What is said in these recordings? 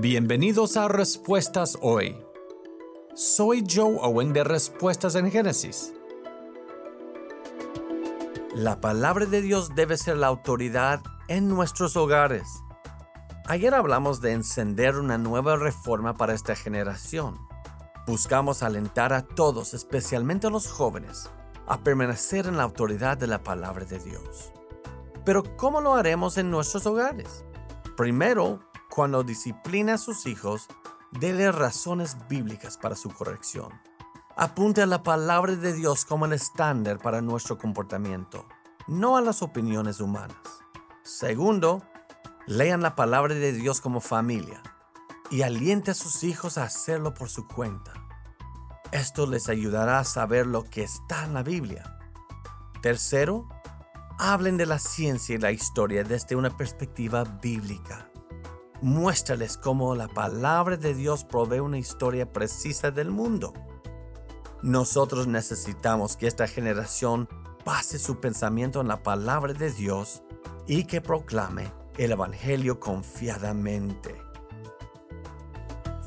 Bienvenidos a Respuestas Hoy. Soy Joe Owen de Respuestas en Génesis. La palabra de Dios debe ser la autoridad en nuestros hogares. Ayer hablamos de encender una nueva reforma para esta generación. Buscamos alentar a todos, especialmente a los jóvenes, a permanecer en la autoridad de la palabra de Dios. Pero ¿cómo lo haremos en nuestros hogares? Primero, cuando disciplina a sus hijos, déle razones bíblicas para su corrección. Apunte a la palabra de Dios como el estándar para nuestro comportamiento, no a las opiniones humanas. Segundo, lean la palabra de Dios como familia y aliente a sus hijos a hacerlo por su cuenta. Esto les ayudará a saber lo que está en la Biblia. Tercero, hablen de la ciencia y la historia desde una perspectiva bíblica. Muéstrales cómo la palabra de Dios provee una historia precisa del mundo. Nosotros necesitamos que esta generación pase su pensamiento en la palabra de Dios y que proclame el Evangelio confiadamente.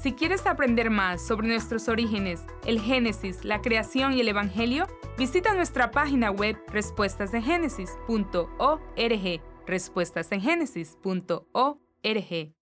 Si quieres aprender más sobre nuestros orígenes, el Génesis, la creación y el Evangelio, visita nuestra página web respuestasengénesis.org. Respuestasengenesis.org.